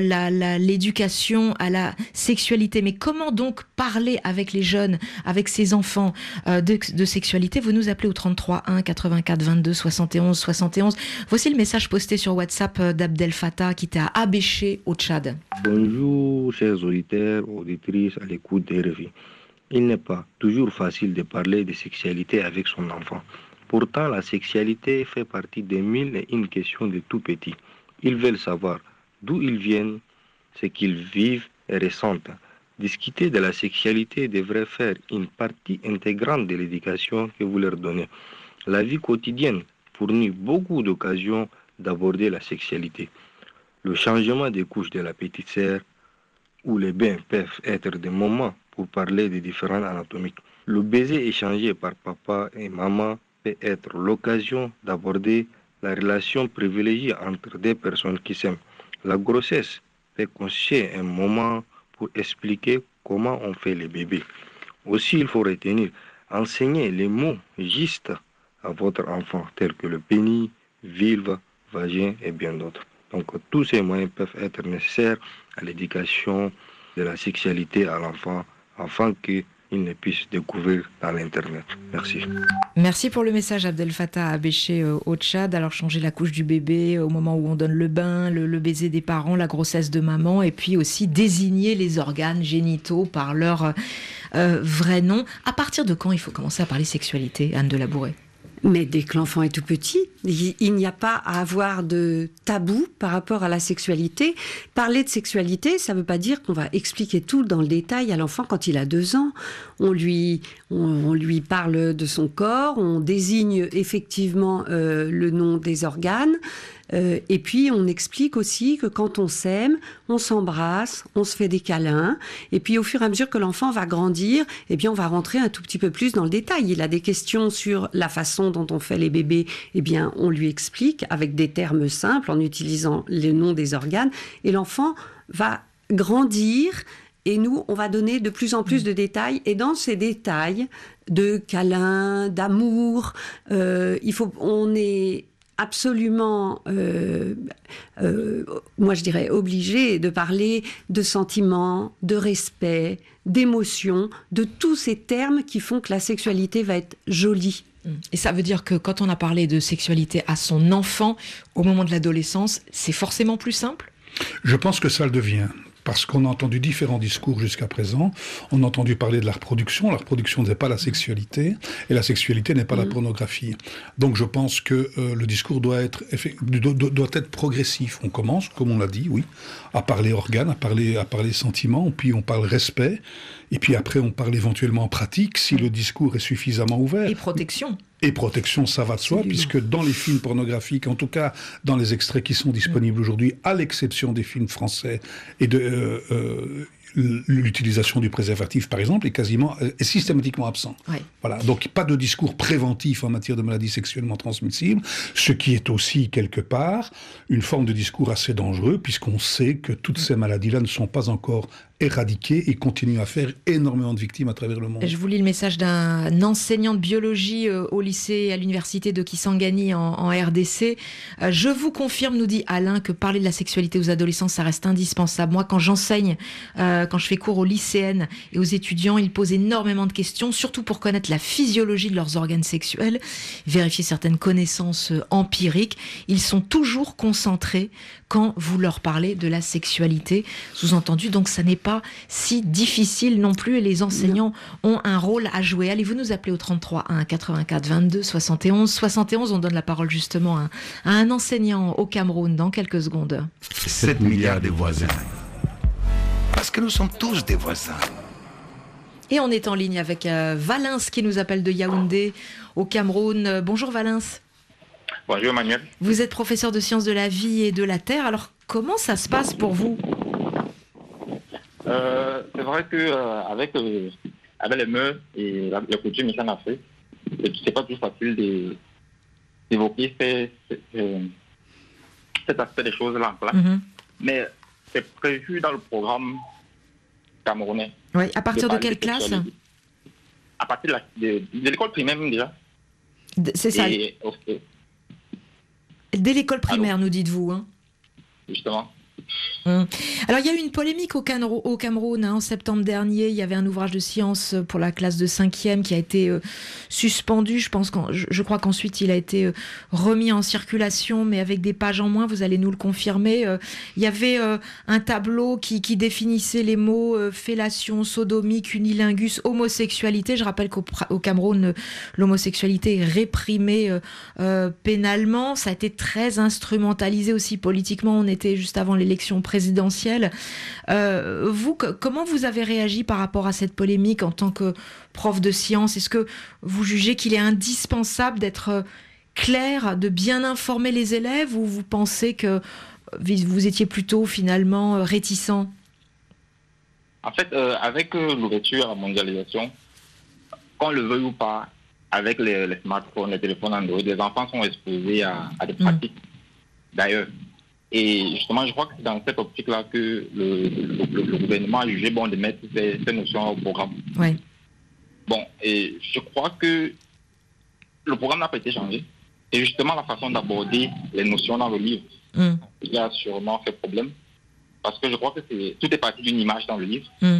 l'éducation à la sexualité. Mais comment donc parler avec les jeunes, avec ces enfants euh, de, de, sexualité? Vous nous appelez au 33 1 84 22 71 71. Voici le message posté sur WhatsApp d'Abdel Fattah qui était à Abéché au Bonjour, chers auditeurs, auditrices à l'écoute des Il n'est pas toujours facile de parler de sexualité avec son enfant. Pourtant, la sexualité fait partie des mille et une questions de tout petit. Ils veulent savoir d'où ils viennent, ce qu'ils vivent et ressentent. Discuter de la sexualité devrait faire une partie intégrante de l'éducation que vous leur donnez. La vie quotidienne fournit beaucoup d'occasions d'aborder la sexualité. Le changement des couches de la petite sœur ou les bains peuvent être des moments pour parler des différences anatomiques. Le baiser échangé par papa et maman peut être l'occasion d'aborder la relation privilégiée entre deux personnes qui s'aiment. La grossesse peut constituer un moment pour expliquer comment on fait les bébés. Aussi, il faut retenir, enseigner les mots justes à votre enfant, tels que le pénis, vulve, vagin et bien d'autres. Donc tous ces moyens peuvent être nécessaires à l'éducation de la sexualité à l'enfant afin qu'il ne puisse découvrir dans l'Internet. Merci. Merci pour le message Abdel Fattah Abéché euh, au Tchad. Alors changer la couche du bébé au moment où on donne le bain, le, baiser des parents, la grossesse de maman et puis aussi désigner les organes génitaux par leur euh, vrai nom. À partir de quand il faut commencer à parler sexualité, Anne de Labouret mais dès que l'enfant est tout petit, Il, n'y a pas à avoir de tabou par rapport à la sexualité. Parler de sexualité, ça ne veut pas dire qu'on va expliquer tout dans le détail à l'enfant quand il a deux ans. On lui, on, lui parle de son corps, on désigne effectivement euh, le nom des organes. Euh, et puis, on explique aussi que quand on s'aime, on s'embrasse, on se fait des câlins. Et puis, au fur et à mesure que l'enfant va grandir, eh bien, on va rentrer un tout petit peu plus dans le détail. Il a des questions sur la façon dont on fait les bébés. Eh bien, on lui explique avec des termes simples, en utilisant le nom des organes. Et l'enfant va grandir. Et nous, on va donner de plus en plus de détails. Et dans ces détails de câlins, d'amour, euh, il faut, on est absolument, euh, euh, moi je dirais, obligé de parler de sentiments, de respect, d'émotion, de tous ces termes qui font que la sexualité va être jolie. Et ça veut dire que quand on a parlé de sexualité à son enfant au moment de l'adolescence, c'est forcément plus simple? Je pense que ça le devient parce qu'on a entendu différents discours jusqu'à présent. On a entendu parler de la reproduction. La reproduction n'est pas la sexualité, et la sexualité n'est pas la mm. pornographie. Donc je pense que euh, le discours doit être, doit, être progressif. On commence, comme on l'a dit, oui, à parler organes, à parler, à parler sentiments, puis on parle respect, et puis après on parle éventuellement pratique si le discours est suffisamment ouvert. Et protection. Et protection, ça va de soi, puisque dans les films pornographiques, en tout cas dans les extraits qui sont disponibles aujourd'hui, à l'exception des films français et de euh, euh, l'utilisation du préservatif, par exemple, est quasiment euh, est systématiquement absent. Voilà. Donc pas de discours préventif en matière de maladies sexuellement transmissibles, ce qui est aussi quelque part une forme de discours assez dangereux, puisqu'on sait que toutes ces maladies-là ne sont pas encore éradiquer et continuer à faire énormément de victimes à travers le monde. Je vous lis le message d'un enseignant de biologie euh, au lycée à l'université de Kisangani en, RDC. Euh, je vous confirme, nous dit Alain, que parler de la sexualité aux adolescents, ça reste indispensable. Moi, quand j'enseigne, euh, quand je fais cours aux lycéennes et aux étudiants, ils posent énormément de questions, surtout pour connaître la physiologie de leurs organes sexuels, vérifier certaines connaissances empiriques. Ils sont toujours concentrés quand vous leur parlez de la sexualité. Sous-entendu, donc ça n'est pas si difficile non plus et les enseignants ont un rôle à jouer. Allez, vous nous appelez au 33 1 84 22 71 71. On donne la parole justement à, un enseignant au Cameroun dans quelques secondes. 7 milliards de voisins. Parce que nous sommes tous des voisins. Et on est en ligne avec euh, Valence qui nous appelle de Yaoundé au Cameroun. Bonjour Valence. Bonjour Emmanuel. Vous êtes professeur de sciences de la vie et de la terre. Alors comment ça se passe pour vous? Euh, C'est vrai que euh, avec, euh, avec les mœurs et la, la coutume ici en Afrique, c'est pas plus facile d'évoquer cet aspect des choses là en place. Mm-hmm. Mais c'est prévu dans le programme camerounais. Oui, à partir de, quelle classe À partir de l'école primaire déjà. C'est ça. Dès l'école primaire, nous dites-vous. Hein Justement. Hum. Alors il y a eu une polémique au, Cameroun hein, en septembre dernier. Il y avait un ouvrage de science pour la classe de 5e qui a été euh, suspendu. Je, pense je, crois qu'ensuite il a été euh, remis en circulation, mais avec des pages en moins. Vous allez nous le confirmer. Euh, il y avait un tableau qui, définissait les mots fellation, sodomie, cunilingus, homosexualité. Je rappelle qu'au Cameroun, l'homosexualité est réprimée pénalement. Ça a été très instrumentalisé aussi politiquement. On était juste avant l'élection présidentielle. Euh, vous, comment vous avez réagi par rapport à cette polémique en tant que prof de sciences Est-ce que vous jugez qu'il est indispensable d'être euh, clair, de bien informer les élèves ou vous pensez que vous étiez plutôt finalement réticent? En fait, euh, avec l'ouverture à la mondialisation, qu'on le veuille ou pas, avec les, smartphones, les téléphones Android, les enfants sont exposés à, des mmh. pratiques. D'ailleurs, et justement, je crois que c'est dans cette optique-là que le, gouvernement a jugé bon de mettre ces, notions au programme. Oui. Bon, et je crois que le programme n'a pas été changé. Et justement, la façon d'aborder les notions dans le livre, mm. il a sûrement fait problème. Parce que je crois que tout est parti d'une image dans le livre. Mm.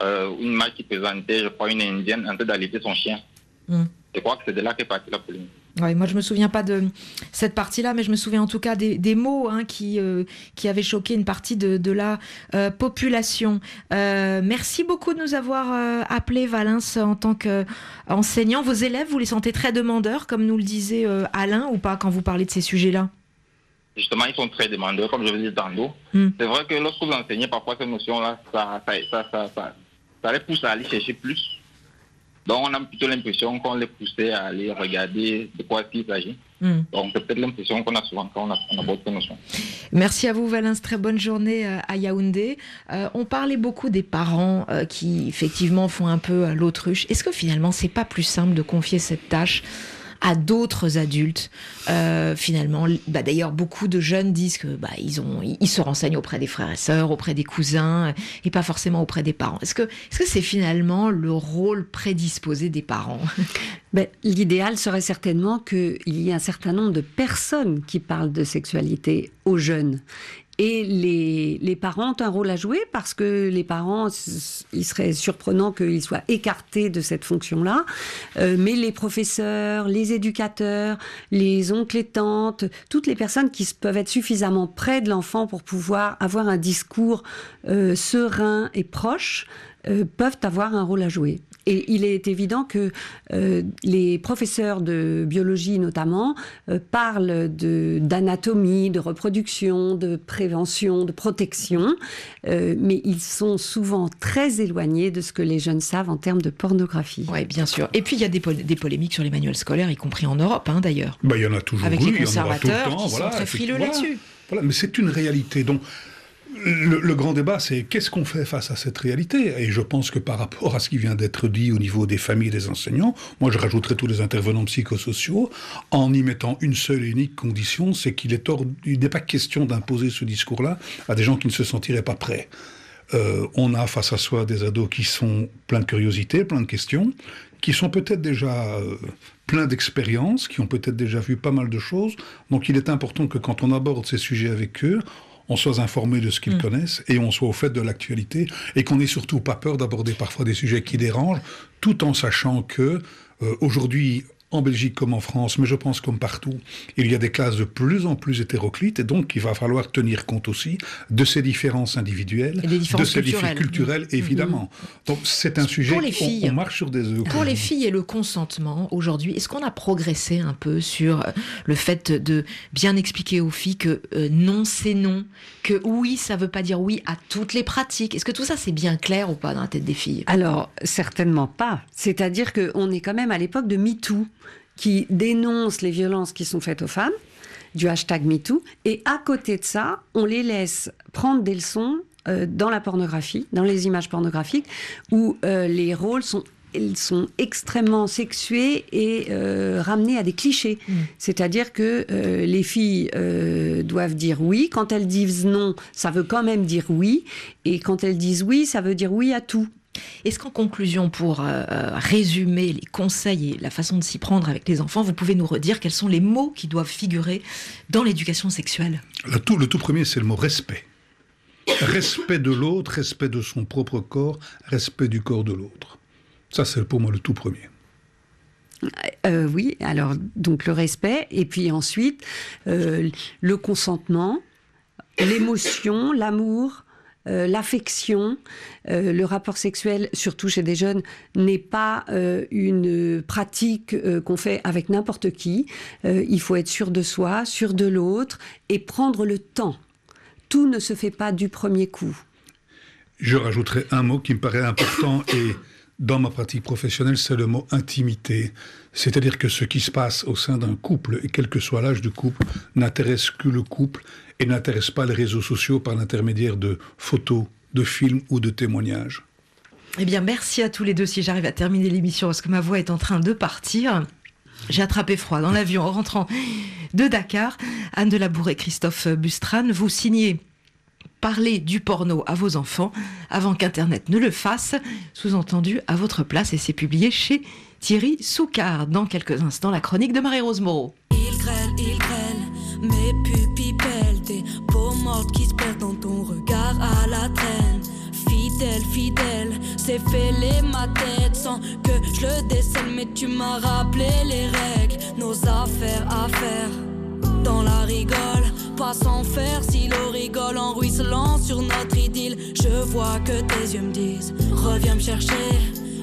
Euh, une image qui présentait, je crois, une indienne en train d'allaiter son chien. Mm. Je crois que c'est de là qu'est partie la polémique. Ouais, moi je me souviens pas de cette partie-là, mais je me souviens en tout cas des, mots hein, qui, euh, qui avaient choqué une partie de, la euh, population. Euh, merci beaucoup de nous avoir appelé Valence en tant qu'enseignant. Vos élèves, vous les sentez très demandeurs, comme nous le disait Alain, ou pas quand vous parlez de ces sujets-là? Justement, ils sont très demandeurs, comme je vous disais tantôt. Hmm. C'est vrai que lorsque vous enseignez parfois ces notions-là, ça, ça, ça, ça les pousse à aller chercher plus donc, on a plutôt l'impression qu'on les poussait à aller regarder de quoi il s'agit. Hmm. Donc, c'est peut-être l'impression qu'on a souvent quand on a, on a notions. Merci à vous, Valence. Très bonne journée euh, à Yaoundé. Euh, on parlait beaucoup des parents euh, qui, effectivement, font un peu l'autruche. Est-ce que finalement, c'est pas plus simple de confier cette tâche à d'autres adultes. Euh, finalement, bah, d'ailleurs, beaucoup de jeunes disent que bah, ils se renseignent auprès des frères et sœurs, auprès des cousins, et pas forcément auprès des parents. Est-ce que, est-ce que c'est finalement le rôle prédisposé des parents? Ben, L'idéal serait certainement qu'il y ait un certain nombre de personnes qui parlent de sexualité aux jeunes et les, les, parents ont un rôle à jouer parce que les parents, il serait surprenant qu'ils soient écartés de cette fonction-là. Euh, mais les professeurs, les éducateurs, les oncles et tantes, toutes les personnes qui peuvent être suffisamment près de l'enfant pour pouvoir avoir un discours euh, serein et proche, euh, peuvent avoir un rôle à jouer. Et il est évident que euh, les professeurs de biologie notamment euh, parlent d'anatomie, de, reproduction, de prévention, de protection, euh, mais ils sont souvent très éloignés de ce que les jeunes savent en termes de pornographie. Oui, bien sûr. Et puis il y a des, des, polémiques sur les manuels scolaires, y compris en Europe hein, d'ailleurs. Bah, il y en a toujours Avec les conservateurs qui sont très frileux là-dessus. Voilà, mais c'est une réalité. Donc, le, grand débat, c'est qu'est-ce qu'on fait face à cette réalité? Et je pense que par rapport à ce qui vient d'être dit au niveau des familles des enseignants, moi je rajouterai tous les intervenants psychosociaux, en y mettant une seule et unique condition, c'est qu'il est n'est pas question d'imposer ce discours-là à des gens qui ne se sentiraient pas prêts. Euh, on a face à soi des ados qui sont pleins de curiosité, pleins de questions, qui sont peut-être déjà euh, pleins d'expérience, qui ont peut-être déjà vu pas mal de choses. Donc il est important que quand on aborde ces sujets avec eux, on soit informé de ce qu'ils mm. connaissent et on soit au fait de l'actualité et qu'on n'ait surtout pas peur d'aborder parfois des sujets qui dérangent, tout en sachant que euh, aujourd'hui en Belgique comme en France, mais je pense comme partout, il y a des classes de plus en plus hétéroclites et donc il va falloir tenir compte aussi de ces différences individuelles, de ces différences culturelles, mm. évidemment. Mm. Donc c'est un sujet, pour les filles, on, marche sur des œufs. Pour les filles et le consentement, aujourd'hui, est-ce qu'on a progressé un peu sur euh, le fait de bien expliquer aux filles que euh, non c'est non, que oui ça veut pas dire oui à toutes les pratiques? Est-ce que tout ça c'est bien clair ou pas dans la tête des filles? Alors certainement pas. C'est-à-dire qu'on est quand même à l'époque de MeToo qui dénoncent les violences qui sont faites aux femmes, du hashtag MeToo, et à côté de ça, on les laisse prendre des leçons euh, dans la pornographie, dans les images pornographiques, où euh, les rôles sont ils sont extrêmement sexués et euh, ramenés à des clichés. Mm. C'est-à-dire que les filles doivent dire oui. Quand elles disent non, ça veut quand même dire oui. Et quand elles disent oui, ça veut dire oui à tout. Est-ce qu'en conclusion, pour euh, euh, résumer les conseils et la façon de s'y prendre avec les enfants, vous pouvez nous redire quels sont les mots qui doivent figurer dans l'éducation sexuelle? Le tout, le tout premier, c'est le mot respect. Respect de l'autre, respect de son propre corps, respect du corps de l'autre. Ça, c'est pour moi le tout premier. Euh, oui, alors donc le respect, et puis ensuite le consentement, l'émotion, l'amour, euh, l'affection, euh, le rapport sexuel, surtout chez des jeunes, n'est pas euh, une pratique qu'on fait avec n'importe qui. il faut être sûr de soi, sûr de l'autre et prendre le temps. Tout ne se fait pas du premier coup. Je rajouterai un mot qui me paraît important et dans ma pratique professionnelle, c'est le mot intimité. C'est-à-dire que ce qui se passe au sein d'un couple, et quel que soit l'âge du couple, n'intéresse que le couple et n'intéresse pas les réseaux sociaux par l'intermédiaire de photos, de films ou de témoignages. Eh bien, merci à tous les deux si j'arrive à terminer l'émission parce que ma voix est en train de partir. J'ai attrapé froid dans l'avion en rentrant de Dakar. Anne de Labour et Christophe Bustran, vous signez parler du porno à vos enfants avant qu'Internet ne le fasse, sous-entendu à votre place, et c'est publié chez Thierry Soucard. Dans quelques instants, la chronique de Marie-Rose Moreau. Il grêle, il grêle, mes pupilles tes peaux mortes qui se perdent dans ton regard à la traîne. Fidèle, fidèle. C'est fêlé ma tête sans que je le décèle. Mais tu m'as rappelé les règles, nos affaires à faire. Dans la rigole, pas sans faire si l'eau rigole en ruisselant sur notre idylle. Je vois que tes yeux me disent Reviens me chercher,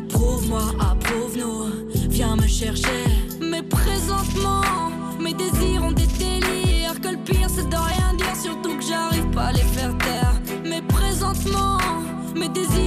prouve-moi, approuve-nous, viens me chercher. Mais présentement, mes désirs ont des délires. Que le pire c'est de rien dire, surtout que j'arrive pas à les faire taire. Mais présentement, mes désirs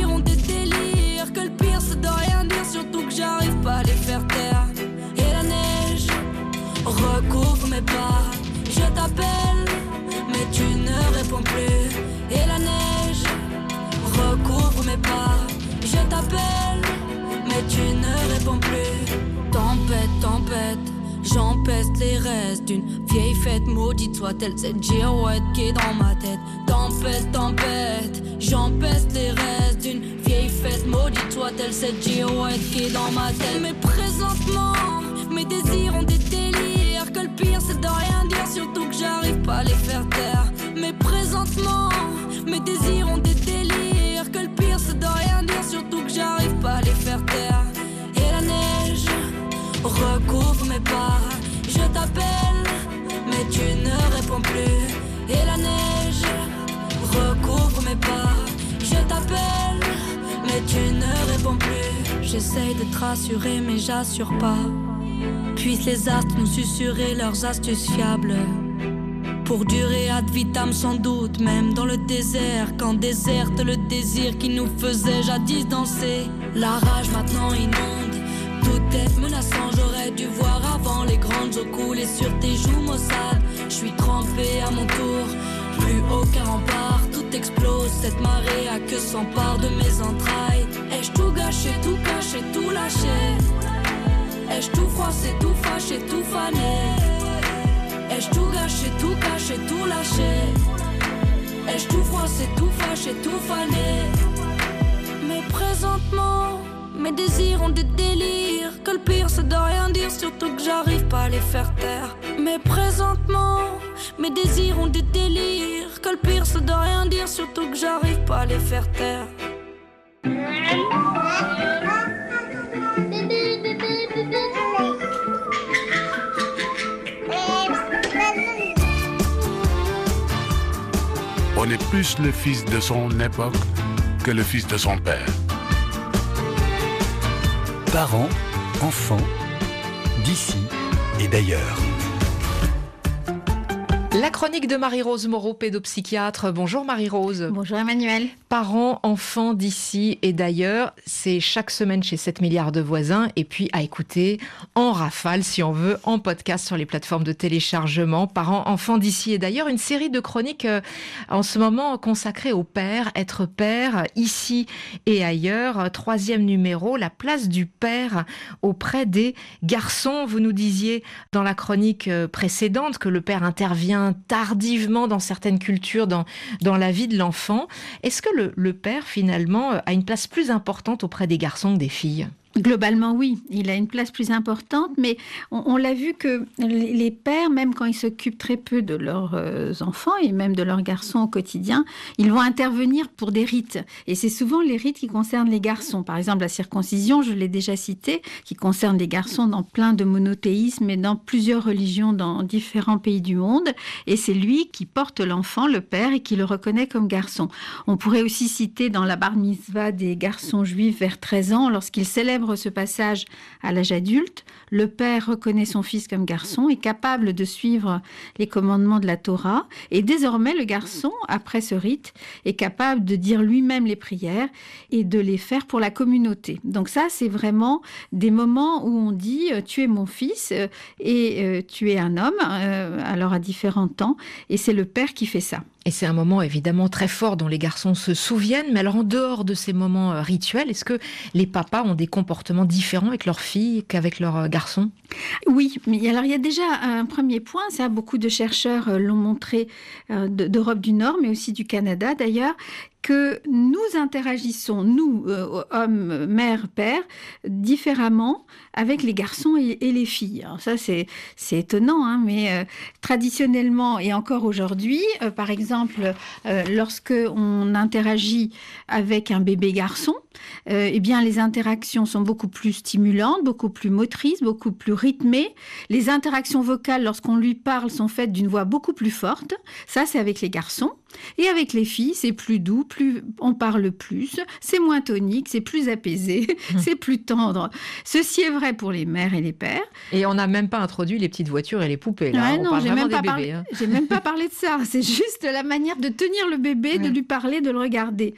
Tempête, tempête. J'empeste les restes d'une vieille fête maudite soit-elle cette girouette qui est dans ma tête. Tempête, tempête, j'empeste les restes d'une vieille fête maudite soit-elle cette girouette qui est dans ma tête. Mais présentement, mes désirs ont des délires. Que le pire c'est de rien dire, surtout que j'arrive pas à les faire taire. Mais présentement, mes désirs ont des délires. Tu ne réponds plus. J'essaye de te rassurer, mais j'assure pas. Puissent les astres nous susurrer leurs astuces fiables. Pour durer ad vitam sans doute, même dans le désert, quand déserte le désir qui nous faisait jadis danser. La rage maintenant inonde toute être menaçant, j'aurais dû voir avant les grandes eaux couler sur tes joues maussades. Je suis trempé à mon tour, plus aucun rempart, tout explose. Cette marée a que s'empare de mes entrailles. Ai-je tout caché, tout lâché Ai-je tout froissé, tout fâché, tout fané? Ai-je tout gâché, tout caché, tout lâché? Ai-je tout froissé, tout fâché, tout fané? Mais présentement mes désirs ont des délires. Que le pire c'est de rien dire, surtout que j'arrive pas à les faire taire. Mais présentement, mes désirs ont des délires. Que le pire c'est de rien dire, surtout que j'arrive pas à les faire taire. Plus le fils de son époque que le fils de son père. Parents, enfants, d'ici et d'ailleurs. La chronique de Marie-Rose Moreau, pédopsychiatre. Bonjour Marie-Rose. Bonjour Emmanuel. Parents, enfants d'ici et d'ailleurs, c'est chaque semaine chez 7 milliards de voisins et puis à écouter en rafale, si on veut, en podcast sur les plateformes de téléchargement. Parents, enfants d'ici et d'ailleurs, une série de chroniques euh, en ce moment consacrées au père, être père, ici et ailleurs. Troisième numéro, la place du père auprès des garçons. Vous nous disiez dans la chronique euh, précédente que le père intervient tardivement dans certaines cultures dans, dans la vie de l'enfant. Est-ce que le, le père, finalement, a une place plus importante auprès des garçons que des filles? Globalement, oui, il a une place plus importante, mais on, l'a vu que les pères, même quand ils s'occupent très peu de leurs euh, enfants et même de leurs garçons au quotidien, ils vont intervenir pour des rites. Et c'est souvent les rites qui concernent les garçons. Par exemple, la circoncision, je l'ai déjà cité, qui concerne les garçons dans plein de monothéismes et dans plusieurs religions dans différents pays du monde. Et c'est lui qui porte l'enfant, le père, et qui le reconnaît comme garçon. On pourrait aussi citer dans la bar mitzvah des garçons juifs vers 13 ans, lorsqu'ils célèbrent ce passage à l'âge adulte, le père reconnaît son fils comme garçon, est capable de suivre les commandements de la Torah, et désormais le garçon, après ce rite, est capable de dire lui-même les prières et de les faire pour la communauté. Donc ça, c'est vraiment des moments où on dit euh, tu es mon fils euh, et euh, tu es un homme, alors à différents temps, et c'est le père qui fait ça. Et c'est un moment évidemment très fort dont les garçons se souviennent. Mais alors en dehors de ces moments rituels, est-ce que les papas ont des comportements différents avec leurs filles qu'avec leurs euh, Oui, mais alors il y a déjà un premier point. Ça, beaucoup de chercheurs euh, l'ont montré d'Europe du Nord, mais aussi du Canada d'ailleurs que nous interagissons, nous, euh, hommes, mères, pères, différemment avec les garçons et, les filles. Ça, c'est, c'est étonnant, hein, mais euh, traditionnellement et encore aujourd'hui, euh, par exemple, lorsque on interagit avec un bébé garçon, eh bien, les interactions sont beaucoup plus stimulantes, beaucoup plus motrices, beaucoup plus rythmées. Les interactions vocales, lorsqu'on lui parle, sont faites d'une voix beaucoup plus forte. Ça, c'est avec les garçons. Et avec les filles, c'est plus doux, plus on parle plus, c'est moins tonique, c'est plus apaisé, c'est plus tendre. Ceci est vrai pour les mères et les pères. Et on n'a même pas introduit les petites voitures et les poupées. Là, non, j'ai même, pas hein. même pas parlé de ça. C'est juste la manière de tenir le bébé, de lui parler, de le regarder.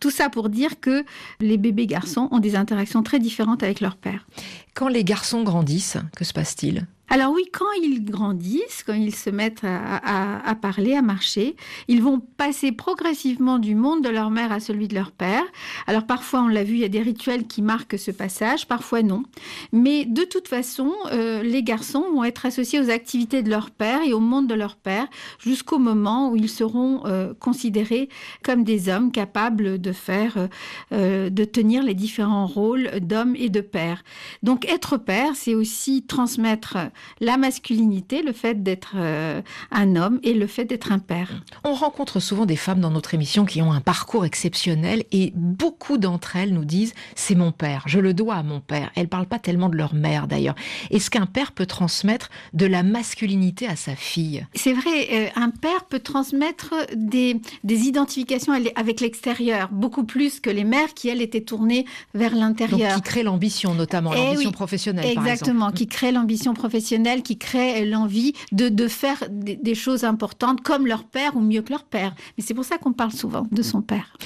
Tout ça pour dire que les bébés garçons ont des interactions très différentes avec leur père. Quand les garçons grandissent, que se passe-t-il? Alors oui, quand ils grandissent, quand ils se mettent à, parler, à marcher, ils vont passer progressivement du monde de leur mère à celui de leur père. Alors parfois, on l'a vu, il y a des rituels qui marquent ce passage, parfois non. Mais de toute façon, euh, les garçons vont être associés aux activités de leur père et au monde de leur père jusqu'au moment où ils seront euh, considérés comme des hommes capables de faire, euh, de tenir les différents rôles d'homme et de père. Donc être père, c'est aussi transmettre la masculinité, le fait d'être euh, un homme et le fait d'être un père. On rencontre souvent des femmes dans notre émission qui ont un parcours exceptionnel et beaucoup d'entre elles nous disent c'est mon père, je le dois à mon père. Elles parlent pas tellement de leur mère d'ailleurs. Est-ce qu'un père peut transmettre de la masculinité à sa fille? C'est vrai, euh, un père peut transmettre des, des identifications avec l'extérieur, beaucoup plus que les mères qui, elles, étaient tournées vers l'intérieur. qui créent l'ambition notamment, eh l'ambition professionnelle. Exactement, qui crée l'ambition professionnelle qui créent l'envie de, faire des, choses importantes comme leur père ou mieux que leur père. Mais c'est pour ça qu'on parle souvent de son père.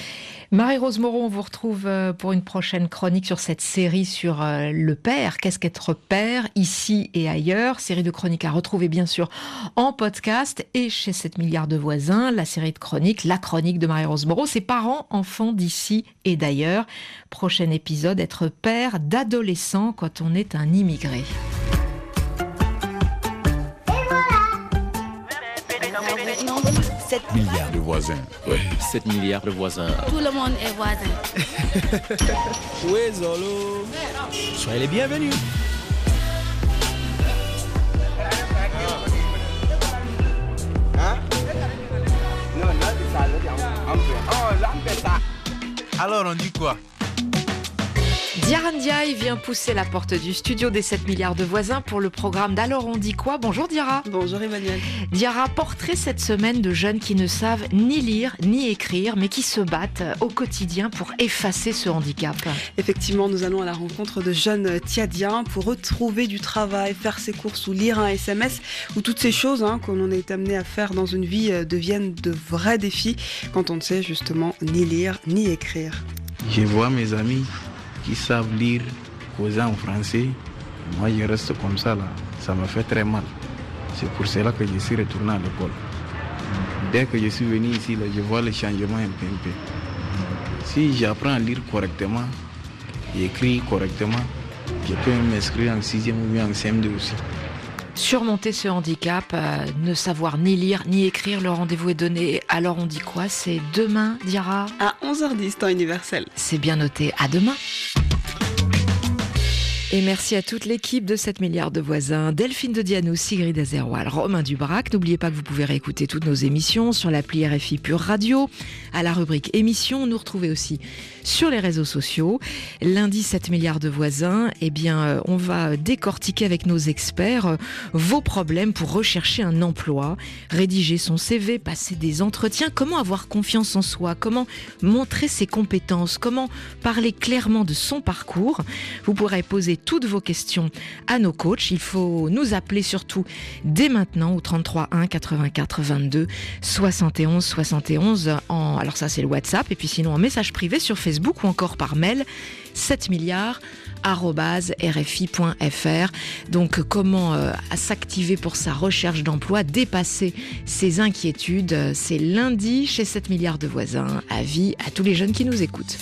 Marie-Rose Moreau, on vous retrouve euh, pour une prochaine chronique sur cette série sur euh, le père. Qu'est-ce qu'être père ici et ailleurs? Série de chroniques à retrouver bien sûr en podcast et chez 7 milliards de voisins. La série de chroniques, la chronique de Marie-Rose Moreau, ses parents, enfants d'ici et d'ailleurs. Prochain épisode, être père d'adolescent quand on est un immigré. 7 milliards de voisins. Oui, 7 milliards de voisins. Tout le monde est voisin. oui, Zolo? Soyez les bienvenus. Alors on dit quoi? Diara Ndiaye vient pousser la porte du studio des 7 milliards de voisins pour le programme d'Alors on dit quoi? Bonjour Diara. Bonjour Emmanuel. Diara, portrait cette semaine de jeunes qui ne savent ni lire ni écrire, mais qui se battent au quotidien pour effacer ce handicap. Effectivement, nous allons à la rencontre de jeunes Tiadiens pour retrouver du travail, faire ses courses ou lire un SMS, ou toutes ces choses hein, que l'on est amené à faire dans une vie euh, deviennent de vrais défis quand on ne sait justement ni lire ni écrire. Je vois mes amis qui savent lire, causer en français, moi je reste comme ça là. Ça me fait très mal. C'est pour cela que je suis retourné à l'école. Dès que je suis venu ici, là, je vois le changement un peu, un peu. Si j'apprends à lire correctement et écrire correctement, je peux m'inscrire en sixième ou bien en CM2 aussi. Surmonter ce handicap, euh, ne savoir ni lire ni écrire, le rendez-vous est donné. Alors on dit quoi? C'est demain, Diara À 11h10, temps universel. C'est bien noté. À demain. Et merci à toute l'équipe de 7 milliards de voisins, Delphine de Diano, Sigrid Azerwal, Romain Dubrac. N'oubliez pas que vous pouvez réécouter toutes nos émissions sur l'appli RFI Pure Radio, à la rubrique émissions. Nous retrouvez aussi sur les réseaux sociaux. Lundi, 7 milliards de voisins, eh bien, euh, on va décortiquer avec nos experts euh, vos problèmes pour rechercher un emploi, rédiger son CV, passer des entretiens, comment avoir confiance en soi, comment montrer ses compétences, comment parler clairement de son parcours? Vous pourrez toutes vos questions à nos coachs. Il faut nous appeler surtout dès maintenant au 33 1 84 22 71 71 en alors ça c'est le WhatsApp et puis sinon en message privé sur Facebook ou encore par mail 7 milliards rfi.fr. Donc comment euh, s'activer pour sa recherche d'emploi, dépasser ses inquiétudes. C'est lundi chez 7 milliards de voisins. Avis à tous les jeunes qui nous écoutent.